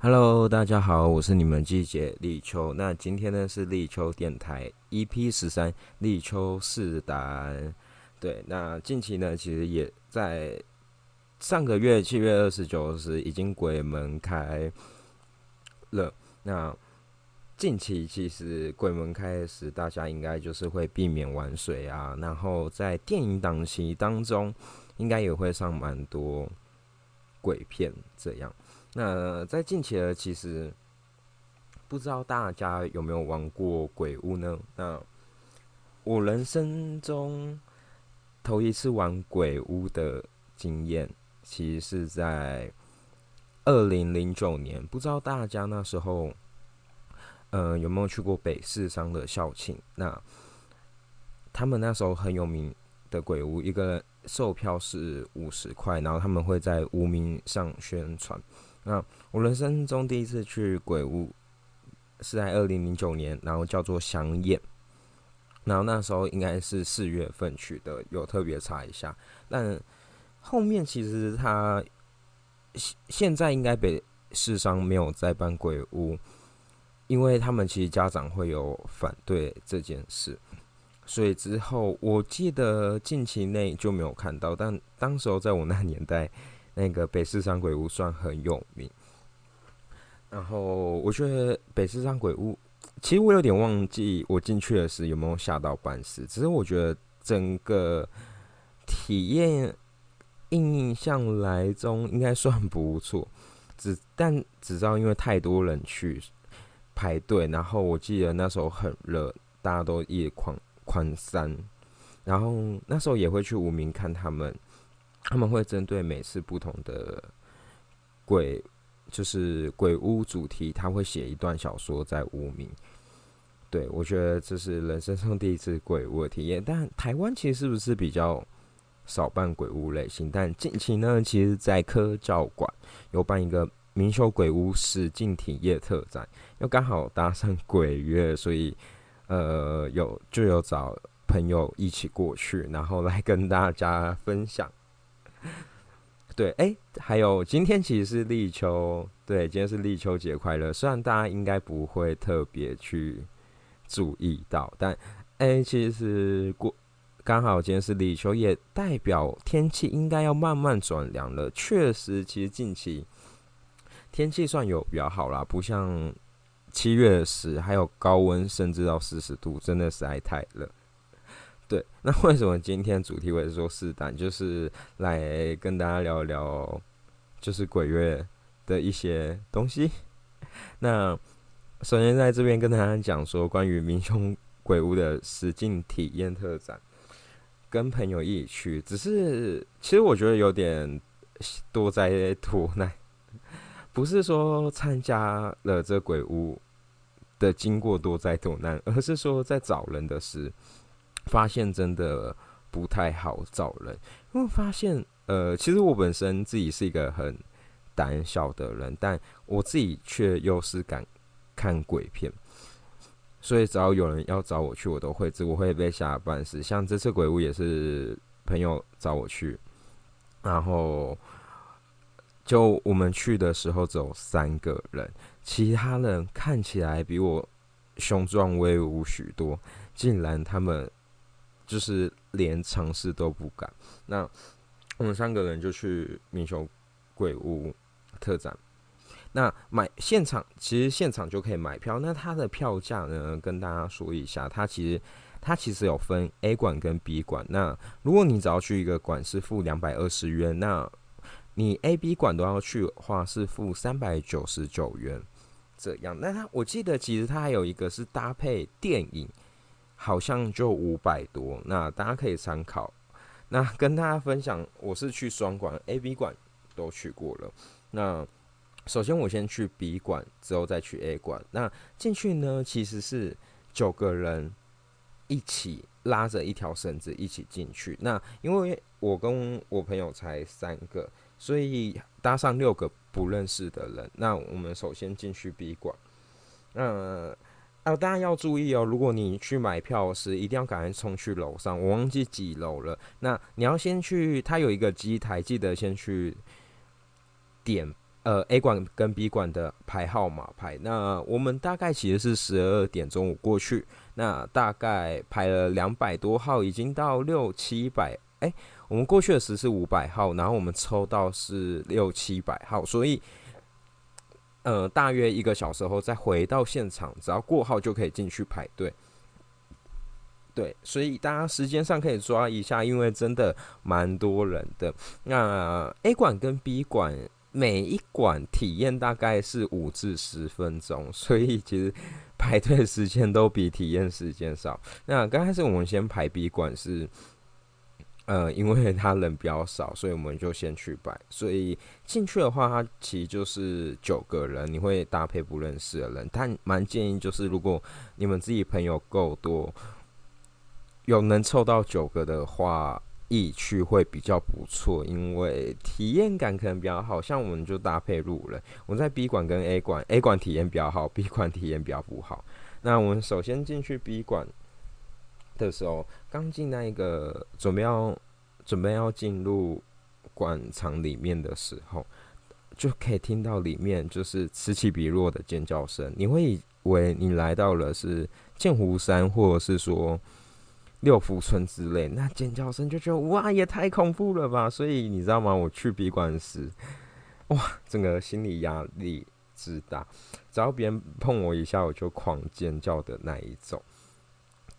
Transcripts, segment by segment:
Hello，大家好，我是你们季节立秋。那今天呢是立秋电台 EP 十三立秋试胆。对，那近期呢其实也在上个月七月二十九时已经鬼门开了。那近期其实鬼门开时，大家应该就是会避免玩水啊，然后在电影档期当中，应该也会上蛮多鬼片这样。那在近期呢，其实不知道大家有没有玩过鬼屋呢？那我人生中头一次玩鬼屋的经验，其实是在二零零九年。不知道大家那时候，呃，有没有去过北市商的校庆？那他们那时候很有名的鬼屋，一个售票是五十块，然后他们会在无名上宣传。那我人生中第一次去鬼屋是在二零零九年，然后叫做香艳，然后那时候应该是四月份去的，有特别查一下。但后面其实他现现在应该北市商没有再办鬼屋，因为他们其实家长会有反对这件事，所以之后我记得近期内就没有看到。但当时候在我那年代。那个北四山鬼屋算很有名，然后我觉得北四山鬼屋，其实我有点忘记我进去的时候有没有吓到半死，只是我觉得整个体验印象来中应该算不错，只但只知道因为太多人去排队，然后我记得那时候很热，大家都夜狂狂山，然后那时候也会去无名看他们。他们会针对每次不同的鬼，就是鬼屋主题，他会写一段小说在无名。对我觉得这是人生中第一次鬼屋的体验。但台湾其实是不是比较少办鬼屋类型？但近期呢，其实在科教馆有办一个明修鬼屋实境体验特展，又刚好搭上鬼月，所以呃有就有找朋友一起过去，然后来跟大家分享。对，哎，还有今天其实是立秋，对，今天是立秋节快乐。虽然大家应该不会特别去注意到，但哎，其实过刚好今天是立秋，也代表天气应该要慢慢转凉了。确实，其实近期天气算有比较好啦，不像七月十还有高温，甚至到四十度，真的实在太热。对，那为什么今天主题会说四胆，就是来跟大家聊聊，就是鬼月的一些东西。那首先在这边跟大家讲说，关于民雄鬼屋的实境体验特展，跟朋友一起去，只是其实我觉得有点多灾多难，不是说参加了这鬼屋的经过多灾多难，而是说在找人的事。发现真的不太好找人，因为发现，呃，其实我本身自己是一个很胆小的人，但我自己却又是敢看鬼片，所以只要有人要找我去，我都会，我会被吓半死。像这次鬼屋也是朋友找我去，然后就我们去的时候只有三个人，其他人看起来比我雄壮威武许多，竟然他们。就是连尝试都不敢。那我们三个人就去明雄鬼屋特展。那买现场其实现场就可以买票。那它的票价呢，跟大家说一下，它其实它其实有分 A 馆跟 B 馆。那如果你只要去一个馆是付两百二十元，那你 A、B 馆都要去的话是付三百九十九元这样。那它我记得其实它还有一个是搭配电影。好像就五百多，那大家可以参考。那跟大家分享，我是去双馆、A、B 馆都去过了。那首先我先去 B 馆，之后再去 A 馆。那进去呢，其实是九个人一起拉着一条绳子一起进去。那因为我跟我朋友才三个，所以搭上六个不认识的人。那我们首先进去 B 馆，那。啊，大家要注意哦！如果你去买票时，一定要赶快冲去楼上。我忘记几楼了。那你要先去，它有一个机台，记得先去点。呃 A 馆跟 B 馆的排号码排。那我们大概其实是十二点钟我过去，那大概排了两百多号，已经到六七百。哎，我们过去的时是五百号，然后我们抽到是六七百号，所以。呃，大约一个小时后再回到现场，只要过号就可以进去排队。对，所以大家时间上可以抓一下，因为真的蛮多人的。那 A 馆跟 B 馆每一馆体验大概是五至十分钟，所以其实排队时间都比体验时间少。那刚开始我们先排 B 馆是。呃，因为他人比较少，所以我们就先去摆。所以进去的话，它其实就是九个人，你会搭配不认识的人。但蛮建议就是，如果你们自己朋友够多，有能凑到九个的话，一去会比较不错，因为体验感可能比较好。像我们就搭配路人，我们在 B 馆跟 A 馆，A 馆体验比较好，B 馆体验比较不好。那我们首先进去 B 馆。的时候，刚进那一个准备要准备要进入馆场里面的时候，就可以听到里面就是此起彼落的尖叫声。你会以为你来到了是剑湖山，或者是说六福村之类，那尖叫声就觉得哇，也太恐怖了吧！所以你知道吗？我去闭馆时，哇，整个心理压力之大，只要别人碰我一下，我就狂尖叫的那一种。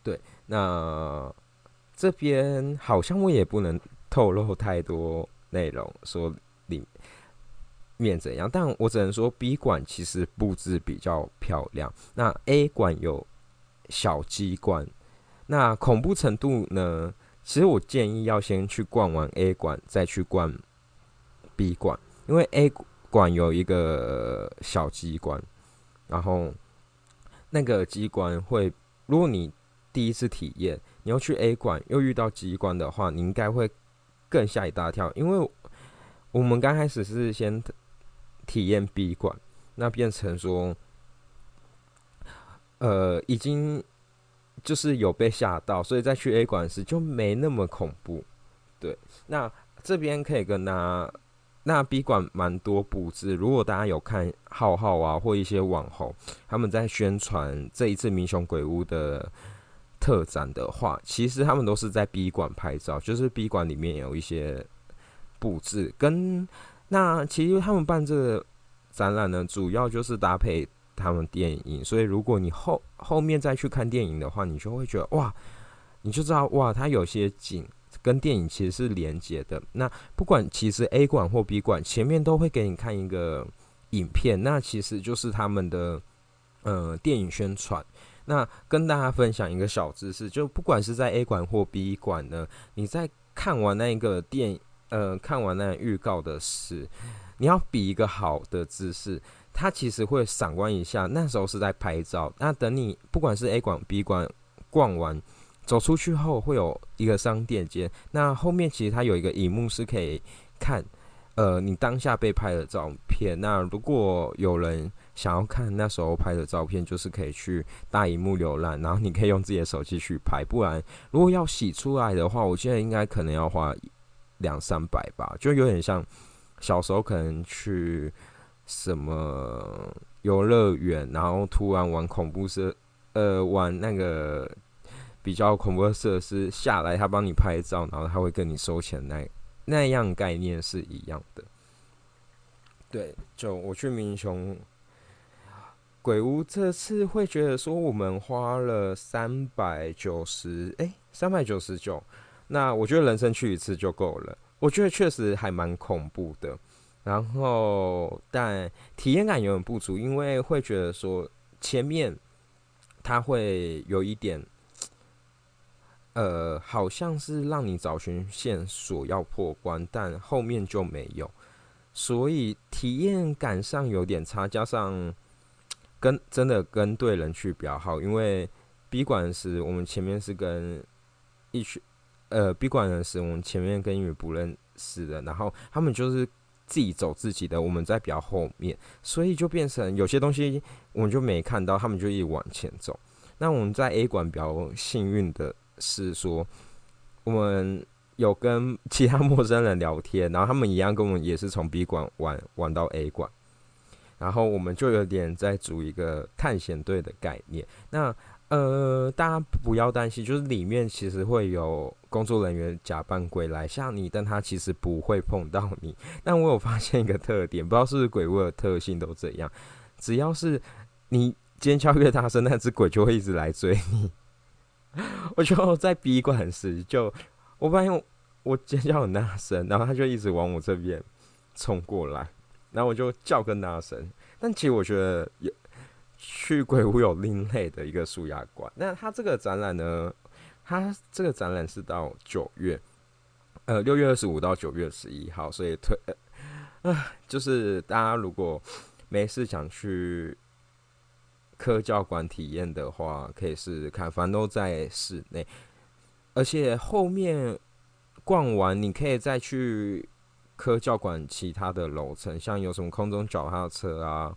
对。那这边好像我也不能透露太多内容，说里面怎样，但我只能说 B 馆其实布置比较漂亮。那 A 馆有小机关，那恐怖程度呢？其实我建议要先去逛完 A 馆，再去逛 B 馆，因为 A 馆有一个小机关，然后那个机关会，如果你第一次体验，你要去 A 馆又遇到机关的话，你应该会更吓一大跳。因为我们刚开始是先体验 B 馆，那变成说，呃，已经就是有被吓到，所以再去 A 馆时就没那么恐怖。对，那这边可以跟大家，那 B 馆蛮多布置。如果大家有看浩浩啊，或一些网红他们在宣传这一次民雄鬼屋的。特展的话，其实他们都是在 B 馆拍照，就是 B 馆里面有一些布置。跟那其实他们办这个展览呢，主要就是搭配他们电影。所以如果你后后面再去看电影的话，你就会觉得哇，你就知道哇，它有些景跟电影其实是连接的。那不管其实 A 馆或 B 馆前面都会给你看一个影片，那其实就是他们的呃电影宣传。那跟大家分享一个小知识，就不管是在 A 馆或 B 馆呢，你在看完那一个电呃看完那预告的时，你要比一个好的姿势，它其实会闪光一下，那时候是在拍照。那等你不管是 A 馆 B 馆逛完走出去后，会有一个商店街，那后面其实它有一个荧幕是可以看。呃，你当下被拍的照片，那如果有人想要看那时候拍的照片，就是可以去大荧幕浏览，然后你可以用自己的手机去拍。不然，如果要洗出来的话，我觉得应该可能要花两三百吧，就有点像小时候可能去什么游乐园，然后突然玩恐怖设，呃，玩那个比较恐怖的设施下来，他帮你拍照，然后他会跟你收钱那。那样概念是一样的，对，就我去民雄鬼屋这次会觉得说，我们花了三百九十，哎，三百九十九，那我觉得人生去一次就够了。我觉得确实还蛮恐怖的，然后但体验感有点不足，因为会觉得说前面它会有一点。呃，好像是让你找寻线索要破关，但后面就没有，所以体验感上有点差。加上跟真的跟对人去比较好，因为 B 馆时我们前面是跟一群呃 B 馆的时，我们前面跟一群不认识的，然后他们就是自己走自己的，我们在比较后面，所以就变成有些东西我们就没看到，他们就一直往前走。那我们在 A 馆比较幸运的。是说，我们有跟其他 陌生人聊天，然后他们一样跟我们也是从 B 馆玩玩到 A 馆，然后我们就有点在组一个探险队的概念。那呃，大家不要担心，就是里面其实会有工作人员假扮鬼来吓你，但他其实不会碰到你。但我有发现一个特点，不知道是不是鬼屋的特性都这样，只要是你尖叫越大声，那只鬼就会一直来追你。我就在闭馆时，就我发现我尖叫很大声，然后他就一直往我这边冲过来，然后我就叫更大声。但其实我觉得有。去鬼屋有另类的一个舒压馆。那它这个展览呢？它这个展览是到九月，呃，六月二十五到九月十一号，所以推，呃，就是大家如果没事想去科教馆体验的话，可以试试看，反正都在室内。而且后面逛完，你可以再去科教馆其他的楼层，像有什么空中脚踏车啊。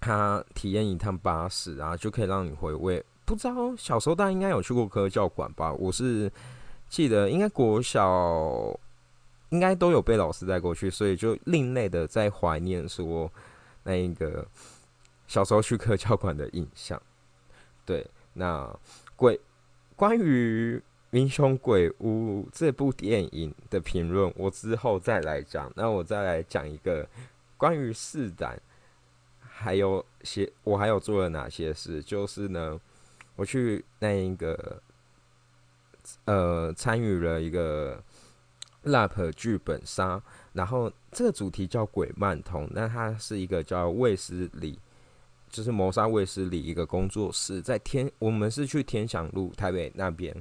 他体验一趟巴士啊，就可以让你回味。不知道小时候大家应该有去过科教馆吧？我是记得应该国小应该都有被老师带过去，所以就另类的在怀念说那一个小时候去科教馆的印象。对，那鬼关于《英雄鬼屋》这部电影的评论，我之后再来讲。那我再来讲一个关于四胆。还有些，我还有做了哪些事？就是呢，我去那一个，呃，参与了一个 rap 剧本杀，然后这个主题叫鬼漫通，那它是一个叫卫斯理，就是谋杀卫斯理一个工作室，在天，我们是去天祥路台北那边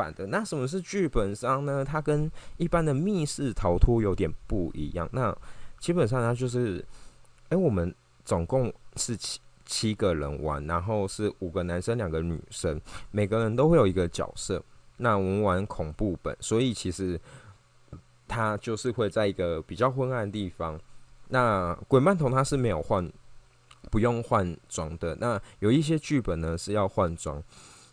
办的。那什么是剧本杀呢？它跟一般的密室逃脱有点不一样。那基本上它就是，哎，我们。总共是七七个人玩，然后是五个男生两个女生，每个人都会有一个角色。那我们玩恐怖本，所以其实他就是会在一个比较昏暗的地方。那鬼曼童他是没有换，不用换装的。那有一些剧本呢是要换装。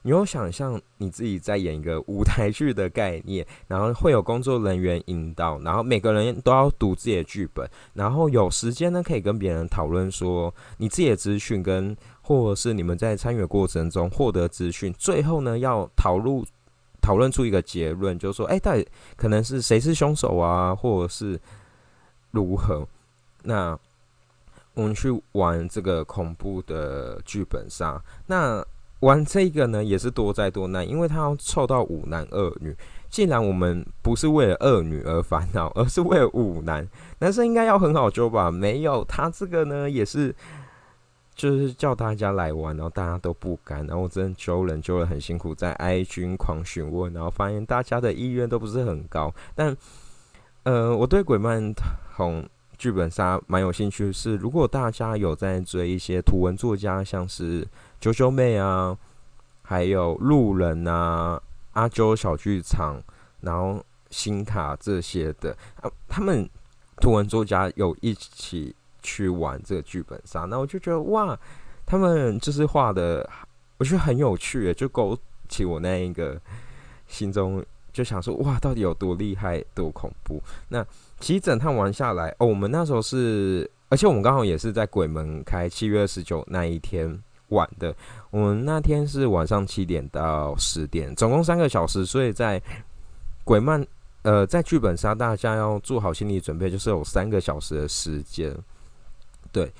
你有想象你自己在演一个舞台剧的概念，然后会有工作人员引导，然后每个人都要读自己的剧本，然后有时间呢可以跟别人讨论说你自己的资讯，跟或者是你们在参与的过程中获得资讯，最后呢要讨论讨论出一个结论，就是说，哎，到底可能是谁是凶手啊，或者是如何？那我们去玩这个恐怖的剧本杀，那。玩这个呢，也是多灾多难，因为他要凑到五男二女。既然我们不是为了二女而烦恼，而是为了五男，男生应该要很好揪吧？没有，他这个呢，也是就是叫大家来玩，然后大家都不敢，然后我真的揪人揪的很辛苦，在 I 军狂询问，然后发现大家的意愿都不是很高。但呃，我对鬼漫同剧本杀蛮有兴趣，是如果大家有在追一些图文作家，像是。九九妹啊，还有路人啊，阿周小剧场，然后新卡这些的，啊，他们图文作家有一起去玩这个剧本杀，那我就觉得哇，他们就是画的，我觉得很有趣，就勾起我那一个心中就想说哇，到底有多厉害，多恐怖？那其实整趟玩下来，哦，我们那时候是，而且我们刚好也是在鬼门开七月二十九那一天。晚的，我们那天是晚上七点到十点，总共三个小时，所以在鬼漫呃，在剧本杀，大家要做好心理准备，就是有三个小时的时间，对。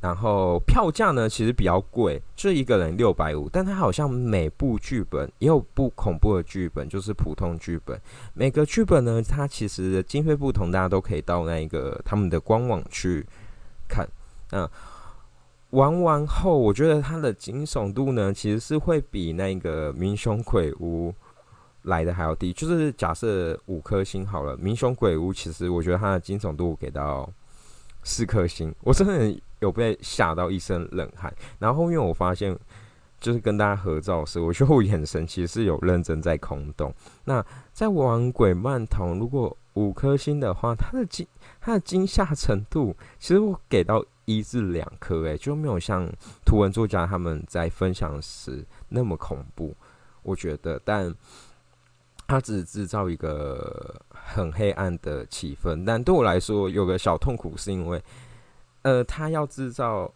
然后票价呢，其实比较贵，就一个人六百五，但它好像每部剧本也有不恐怖的剧本，就是普通剧本。每个剧本呢，它其实经费不同，大家都可以到那一个他们的官网去看，嗯。玩完后，我觉得它的惊悚度呢，其实是会比那个《明凶鬼屋》来的还要低。就是假设五颗星好了，《明凶鬼屋》其实我觉得它的惊悚度给到四颗星，我真的有被吓到一身冷汗。然后后面我发现，就是跟大家合照时，我觉得我眼神其实是有认真在空洞。那在玩《鬼漫童》，如果五颗星的话，它的惊它的惊吓程度，其实我给到。一至两颗，诶，就没有像图文作家他们在分享时那么恐怖，我觉得，但他只制造一个很黑暗的气氛。但对我来说，有个小痛苦是因为，呃，他要制造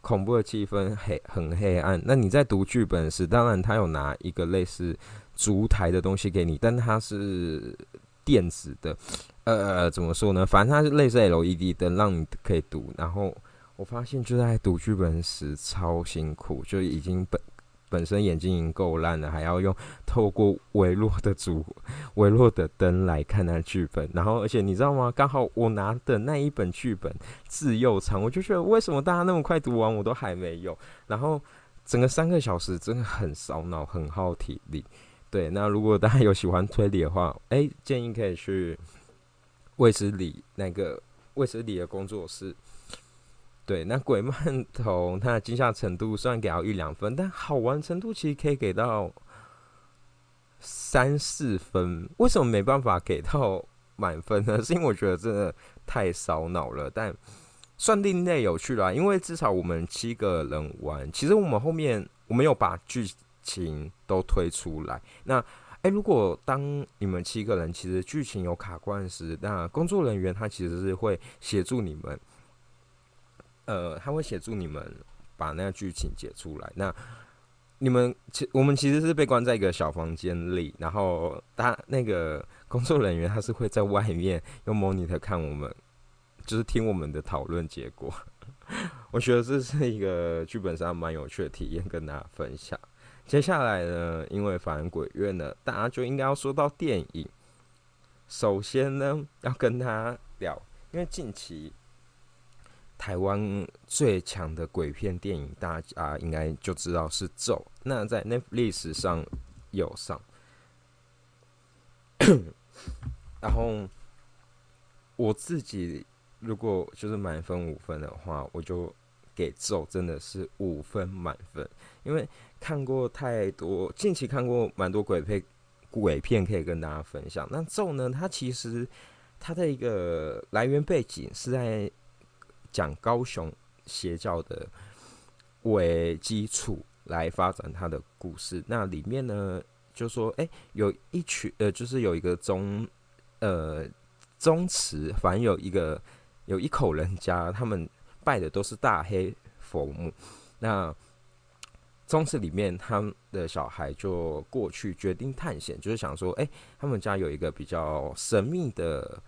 恐怖的气氛，黑很黑暗。那你在读剧本时，当然他有拿一个类似烛台的东西给你，但它是电子的，呃，怎么说呢？反正它是类似 LED 灯，让你可以读。然后我发现就在读剧本时超辛苦，就已经本。本身眼睛已经够烂了，还要用透过微弱的主、微弱的灯来看那剧本。然后，而且你知道吗？刚好我拿的那一本剧本字又长，我就觉得为什么大家那么快读完，我都还没有。然后整个三个小时真的很烧脑，很耗体力。对，那如果大家有喜欢推理的话，哎，建议可以去卫斯理那个卫斯理的工作室。对，那鬼曼童它的惊吓程度虽然给到一两分，但好玩程度其实可以给到三四分。为什么没办法给到满分呢？是因为我觉得真的太烧脑了。但算另类有趣啦，因为至少我们七个人玩，其实我们后面我们有把剧情都推出来。那哎，如果当你们七个人其实剧情有卡关时，那工作人员他其实是会协助你们。呃，他会协助你们把那个剧情解出来。那你们其我们其实是被关在一个小房间里，然后他那个工作人员他是会在外面用 monitor 看我们，就是听我们的讨论结果。我觉得这是一个剧本上蛮有趣的体验，跟大家分享。接下来呢，因为反鬼月呢，大家就应该要说到电影。首先呢，要跟他聊，因为近期。台湾最强的鬼片电影，大家应该就知道是《咒》。那在那历史上有上，然后我自己如果就是满分五分的话，我就给《咒》真的是五分满分，因为看过太多，近期看过蛮多鬼片，鬼片可以跟大家分享。那《咒》呢，它其实它的一个来源背景是在。讲高雄邪教的为基础来发展他的故事，那里面呢就说，哎，有一群呃，就是有一个宗呃宗祠，反正有一个有一口人家，他们拜的都是大黑佛母。那宗祠里面，他们的小孩就过去决定探险，就是想说，哎，他们家有一个比较神秘的。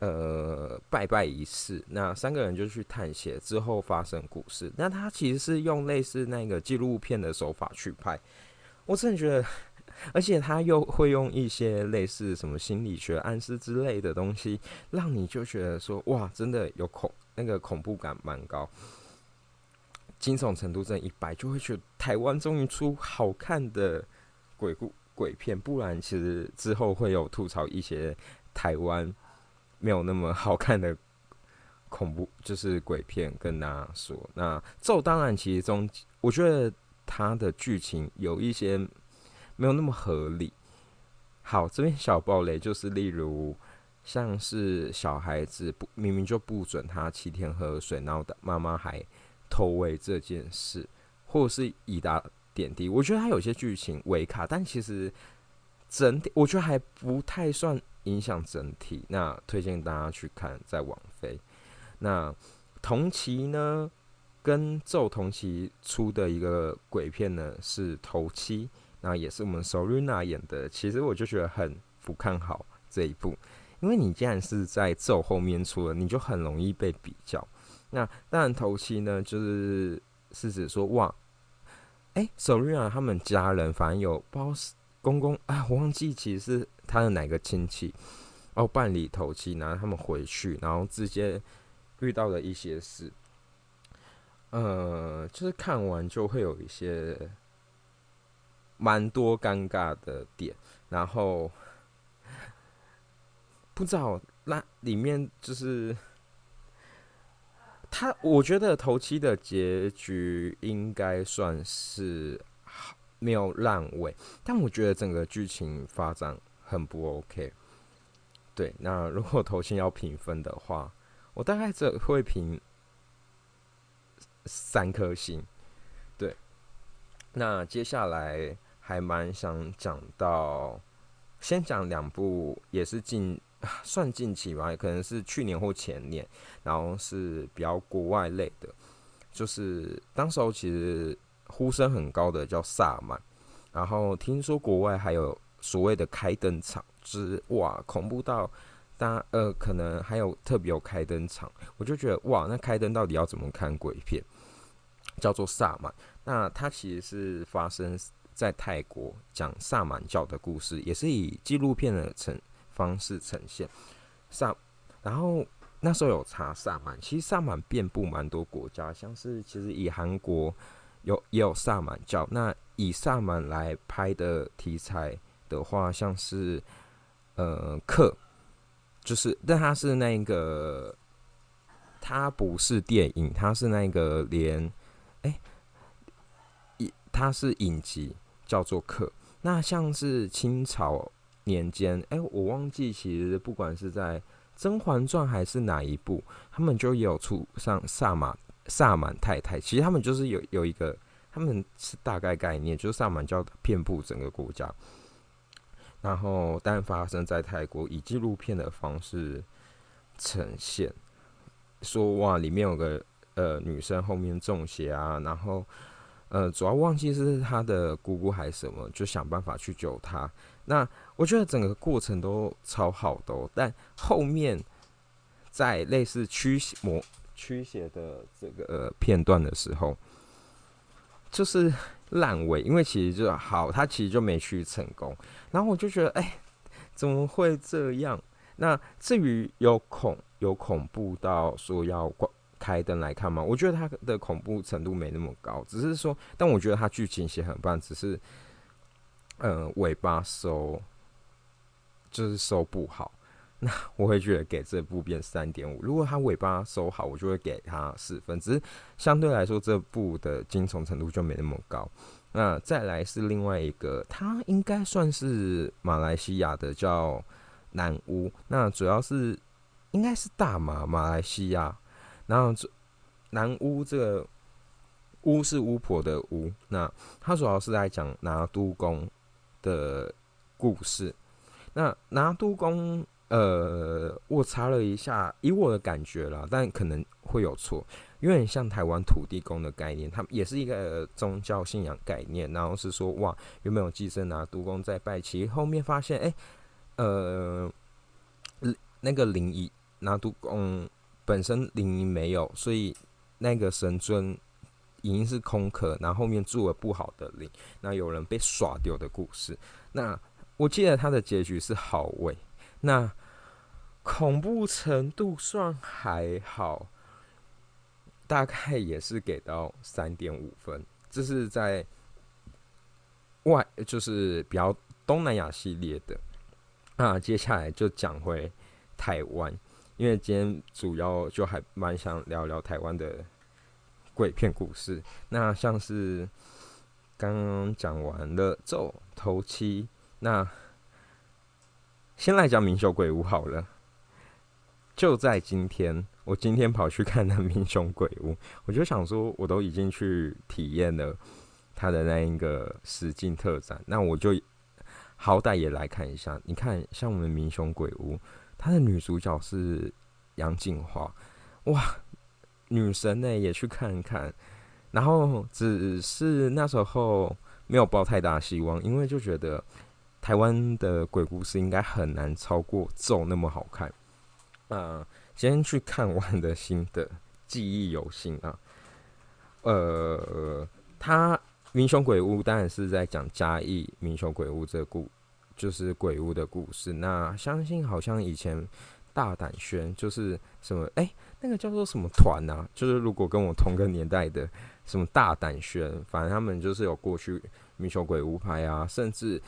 呃，拜拜仪式，那三个人就去探险，之后发生故事。那他其实是用类似那个纪录片的手法去拍，我真的觉得，而且他又会用一些类似什么心理学暗示之类的东西，让你就觉得说，哇，真的有恐那个恐怖感蛮高，惊悚程度真一百，就会觉得台湾终于出好看的鬼故鬼片，不然其实之后会有吐槽一些台湾。没有那么好看的恐怖，就是鬼片。跟大家说，那咒当然其中，我觉得它的剧情有一些没有那么合理。好，这边小暴雷就是，例如像是小孩子不明明就不准他七天喝水，然后的妈妈还偷喂这件事，或是以达点滴，我觉得他有些剧情违卡，但其实整体我觉得还不太算。影响整体，那推荐大家去看在网飞。那同期呢，跟咒同期出的一个鬼片呢是《头七》，那也是我们 Sorina 演的。其实我就觉得很不看好这一部，因为你既然是在咒后面出了，你就很容易被比较。那当然，《头七》呢就是是指说哇，哎，Sorina 他们家人反正有包公公啊，我忘记其实是。他的哪个亲戚哦办理头七，然后他们回去，然后直接遇到了一些事，呃，就是看完就会有一些蛮多尴尬的点，然后 不知道那里面就是他，我觉得头七的结局应该算是没有烂尾，但我觉得整个剧情发展。很不 OK，对。那如果头先要评分的话，我大概只会评三颗星。对。那接下来还蛮想讲到，先讲两部也是近算近期吧，可能是去年或前年，然后是比较国外类的，就是当时候其实呼声很高的叫萨满，然后听说国外还有所谓的开灯场，就是哇恐怖到，大呃可能还有特别有开灯场，我就觉得哇那开灯到底要怎么看鬼片？叫做萨满，那它其实是发生在泰国讲萨满教的故事，也是以纪录片的呈方式呈现萨。然后那时候有查萨满，其实萨满遍布蛮多国家，像是其实以韩国有也有萨满教。那以萨满来拍的题材的话，像是呃克，就是但它是那个，它不是电影，它是那个连。哎，一它是影集，叫做《客》。那像是清朝年间，哎，我忘记，其实不管是在《甄嬛传》还是哪一部，他们就有出上萨满萨满太太。其实他们就是有有一个，他们是大概概念，就是萨满教遍布整个国家。然后，但发生在泰国，以纪录片的方式呈现，说哇，里面有个。呃，女生后面中邪啊，然后呃，主要忘记是她的姑姑还是什么，就想办法去救她。那我觉得整个过程都超好的，但后面在类似驱魔驱邪的这个片段的时候，就是烂尾，因为其实就好，他其实就没去成功。然后我就觉得，哎，怎么会这样？那至于有恐有恐怖到说要关。开灯来看吗？我觉得他的恐怖程度没那么高，只是说，但我觉得他剧情写很棒，只是，呃，尾巴收就是收不好。那我会觉得给这部变三点五。如果它尾巴收好，我就会给它四分。只是相对来说，这部的惊悚程度就没那么高。那再来是另外一个，它应该算是马来西亚的叫南屋。那主要是应该是大马马来西亚。然后这南巫这个巫是巫婆的巫，那它主要是在讲拿督公的故事。那拿督公，呃，我查了一下，以我的感觉啦，但可能会有错，有点像台湾土地公的概念，他们也是一个宗教信仰概念。然后是说，哇，有没有寄生拿督公在拜？其后面发现，哎，呃，那个灵异拿督公。本身灵没有，所以那个神尊已经是空壳，然后后面住了不好的灵，那有人被耍丢的故事。那我记得他的结局是好味，那恐怖程度算还好，大概也是给到三点五分。这是在外，就是比较东南亚系列的。那接下来就讲回台湾。因为今天主要就还蛮想聊聊台湾的鬼片故事。那像是刚刚讲完了《咒头七》，那先来讲《明雄鬼屋》好了。就在今天，我今天跑去看了《明雄鬼屋》，我就想说，我都已经去体验了他的那一个实景特展，那我就好歹也来看一下。你看，像我们《明雄鬼屋》。它的女主角是杨静华，哇，女神呢也去看看，然后只是那时候没有抱太大希望，因为就觉得台湾的鬼故事应该很难超过咒那么好看。啊，今天去看完的心得，记忆犹新啊。呃，他民雄鬼屋当然是在讲嘉义民雄鬼屋这故。就是鬼屋的故事。那相信好像以前大胆轩就是什么哎，那个叫做什么团啊？就是如果跟我同个年代的什么大胆轩，反正他们就是有过去民雄鬼屋拍啊。甚至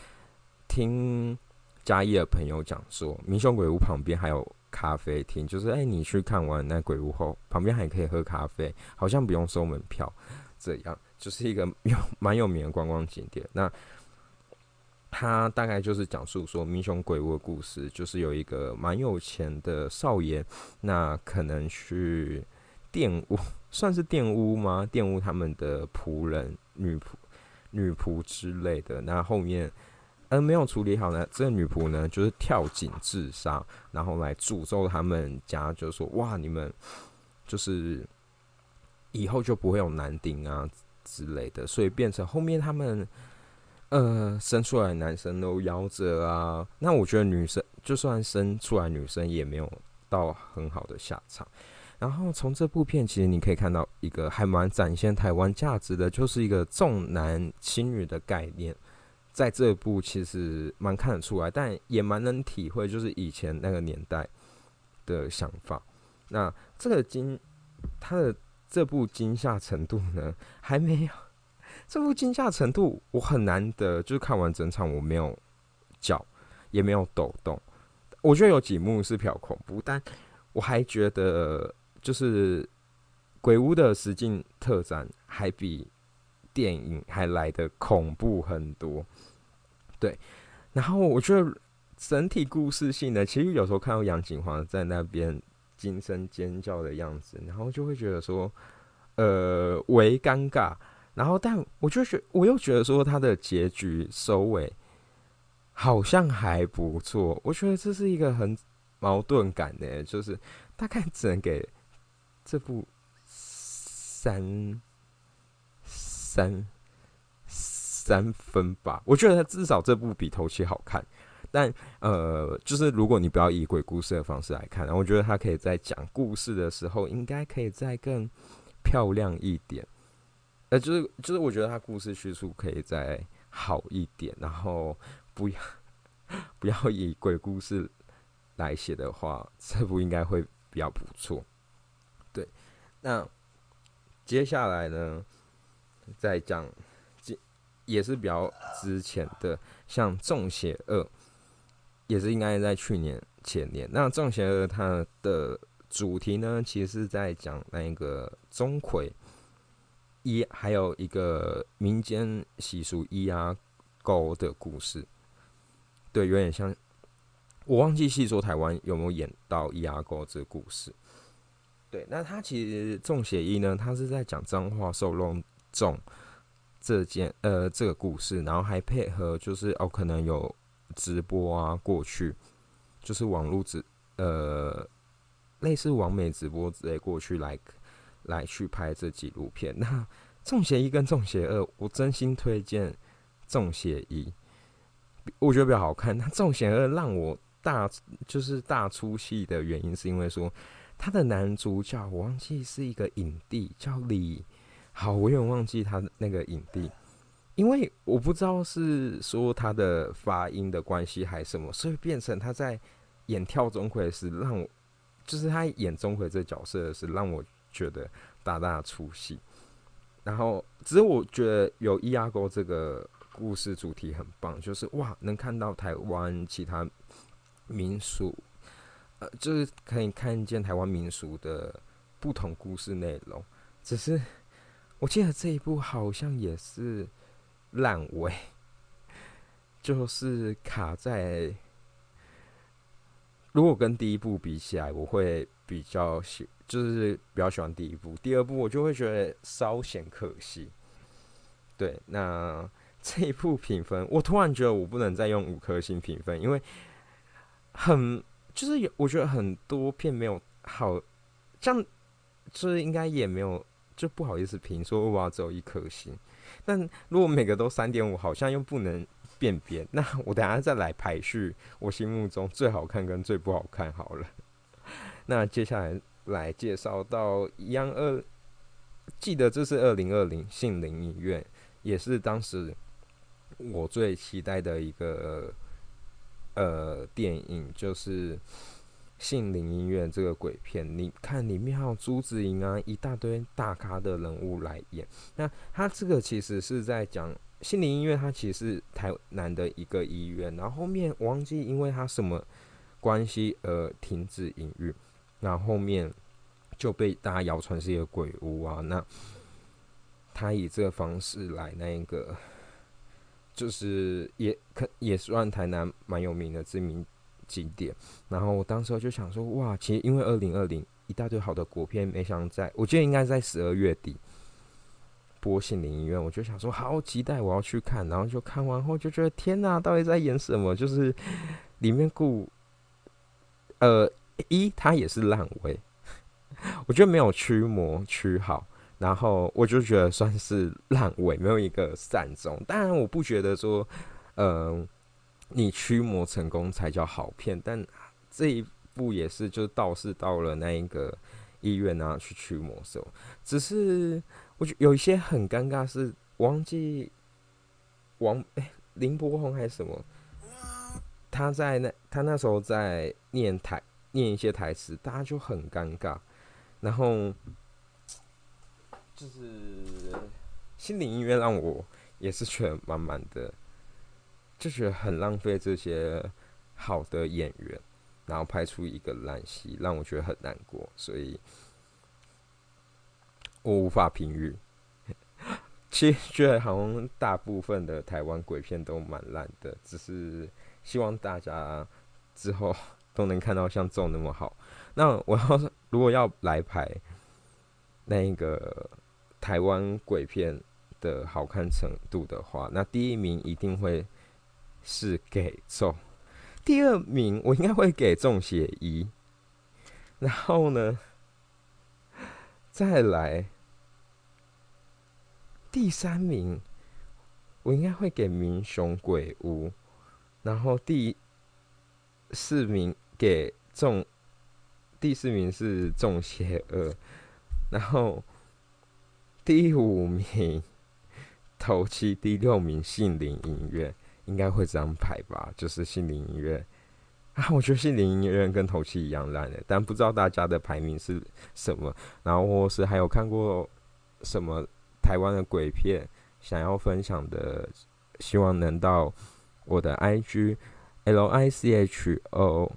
听嘉义的朋友讲说，民雄鬼屋旁边还有咖啡厅，就是哎，你去看完那鬼屋后，旁边还可以喝咖啡，好像不用收门票，这样就是一个有蛮有名的观光景点。那他大概就是讲述说民雄鬼屋的故事，就是有一个蛮有钱的少爷，那可能去玷污，算是玷污吗？玷污他们的仆人、女仆、女仆之类的。那后面而没有处理好呢，这个女仆呢就是跳井自杀，然后来诅咒他们家，就说哇，你们就是以后就不会有男丁啊之类的，所以变成后面他们呃生出来男生都夭折啊。那我觉得女生就算生出来女生也没有到很好的下场。然后从这部片其实你可以看到一个还蛮展现台湾价值的，就是一个重男轻女的概念，在这部其实蛮看得出来，但也蛮能体会，就是以前那个年代的想法。那这个惊，他的这部惊吓程度呢，还没有这部惊吓程度，我很难得就是看完整场我没有叫，也没有抖动。我觉得有几幕是比较恐怖，但我还觉得。就是鬼屋的实境特展还比电影还来的恐怖很多，对。然后我觉得整体故事性呢，其实有时候看到杨景华在那边惊声尖叫的样子，然后就会觉得说，呃，为尴尬。然后，但我就觉我又觉得说他的结局收尾好像还不错。我觉得这是一个很矛盾感的，就是大概只能给。这部三三三分吧，我觉得他至少这部比头七好看。但呃，就是如果你不要以鬼故事的方式来看，我觉得他可以在讲故事的时候，应该可以再更漂亮一点。呃，就是就是，我觉得他故事叙述可以再好一点，然后不要 不要以鬼故事来写的话，这部应该会比较不错。对那接下来呢，再讲，这也是比较之前的，像《中邪二》，也是应该在去年前年。那《中邪二》它的主题呢，其实是在讲那个钟馗一，还有一个民间习俗一压沟的故事。对，有点像，我忘记细说台湾有没有演到一压沟这个故事。对，那他其实中邪一呢，他是在讲脏话受弄重这件呃这个故事，然后还配合就是哦可能有直播啊过去，就是网络直呃类似网美直播之类过去来来去拍这纪录片。那中邪一跟中邪二，我真心推荐中邪一，我觉得比较好看。那中邪二让我大就是大出戏的原因，是因为说。他的男主角我忘记是一个影帝，叫李，好，我有点忘记他那个影帝，因为我不知道是说他的发音的关系还是什么，所以变成他在演跳钟馗时，让我就是他演钟馗这角色是让我觉得大大出戏。然后，只是我觉得有伊阿沟这个故事主题很棒，就是哇，能看到台湾其他民俗。呃，就是可以看见台湾民俗的不同故事内容，只是我记得这一部好像也是烂尾，就是卡在如果跟第一部比起来，我会比较喜，就是比较喜欢第一部，第二部我就会觉得稍显可惜。对，那这一部评分，我突然觉得我不能再用五颗星评分，因为很。就是有，我觉得很多片没有好，这样就是应该也没有，就不好意思评说哇只有一颗星。但如果每个都三点五，好像又不能辨别。那我等下再来排序，我心目中最好看跟最不好看好了。那接下来来介绍到一样二，记得这是二零二零杏林影院，也是当时我最期待的一个。呃，电影就是《杏林医院》这个鬼片，你看里面还有朱子莹啊，一大堆大咖的人物来演。那他这个其实是在讲杏林医院，它其实是台南的一个医院，然后后面忘记因为他什么关系而停止营运，然后后面就被大家谣传是一个鬼屋啊。那他以这个方式来那一个。就是也可也算台南蛮有名的知名景点，然后我当时候就想说，哇，其实因为二零二零一大堆好的国片，没想在，我记得应该在十二月底播心灵医院，我就想说好期待我要去看，然后就看完后就觉得天哪，到底在演什么？就是里面故呃一它也是烂尾，我觉得没有驱魔驱好，然后我就觉得算是烂尾，没有一个善终。当然我不觉得说，嗯，你驱魔成功才叫好片，但这一部也是就是道士到了那一个医院啊去驱魔时候，只是。我觉有一些很尴尬，是忘记王哎林柏宏还是什么，他在那他那时候在念台念一些台词，大家就很尴尬。然后就是心灵音乐让我也是觉得满满的，就觉得很浪费这些好的演员，然后拍出一个烂戏，让我觉得很难过，所以。我无法评语，其实觉得好像大部分的台湾鬼片都蛮烂的，只是希望大家之后 都能看到像这种那么好。那我要如果要来排那个台湾鬼片的好看程度的话，那第一名一定会是给中，第二名我应该会给中邪一，然后呢？再来，第三名，我应该会给《明雄鬼屋》，然后第四名给众，第四名是《众邪二》，然后第五名头七，第六名《杏林音乐》，应该会这样排吧？就是《心灵音乐》。啊，我觉得心灵音乐跟头七一样烂的，但不知道大家的排名是什么。然后或是还有看过什么台湾的鬼片想要分享的，希望能到我的 IG L I C H O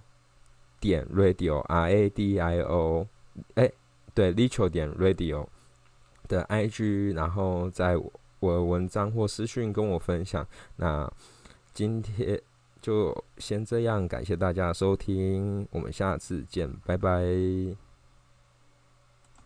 点 Radio R A D I O 哎，对 l i t r a l 点 Radio 的 IG，然后在我的文章或私讯跟我分享。那今天。就先这样，感谢大家收听，我们下次见，拜拜。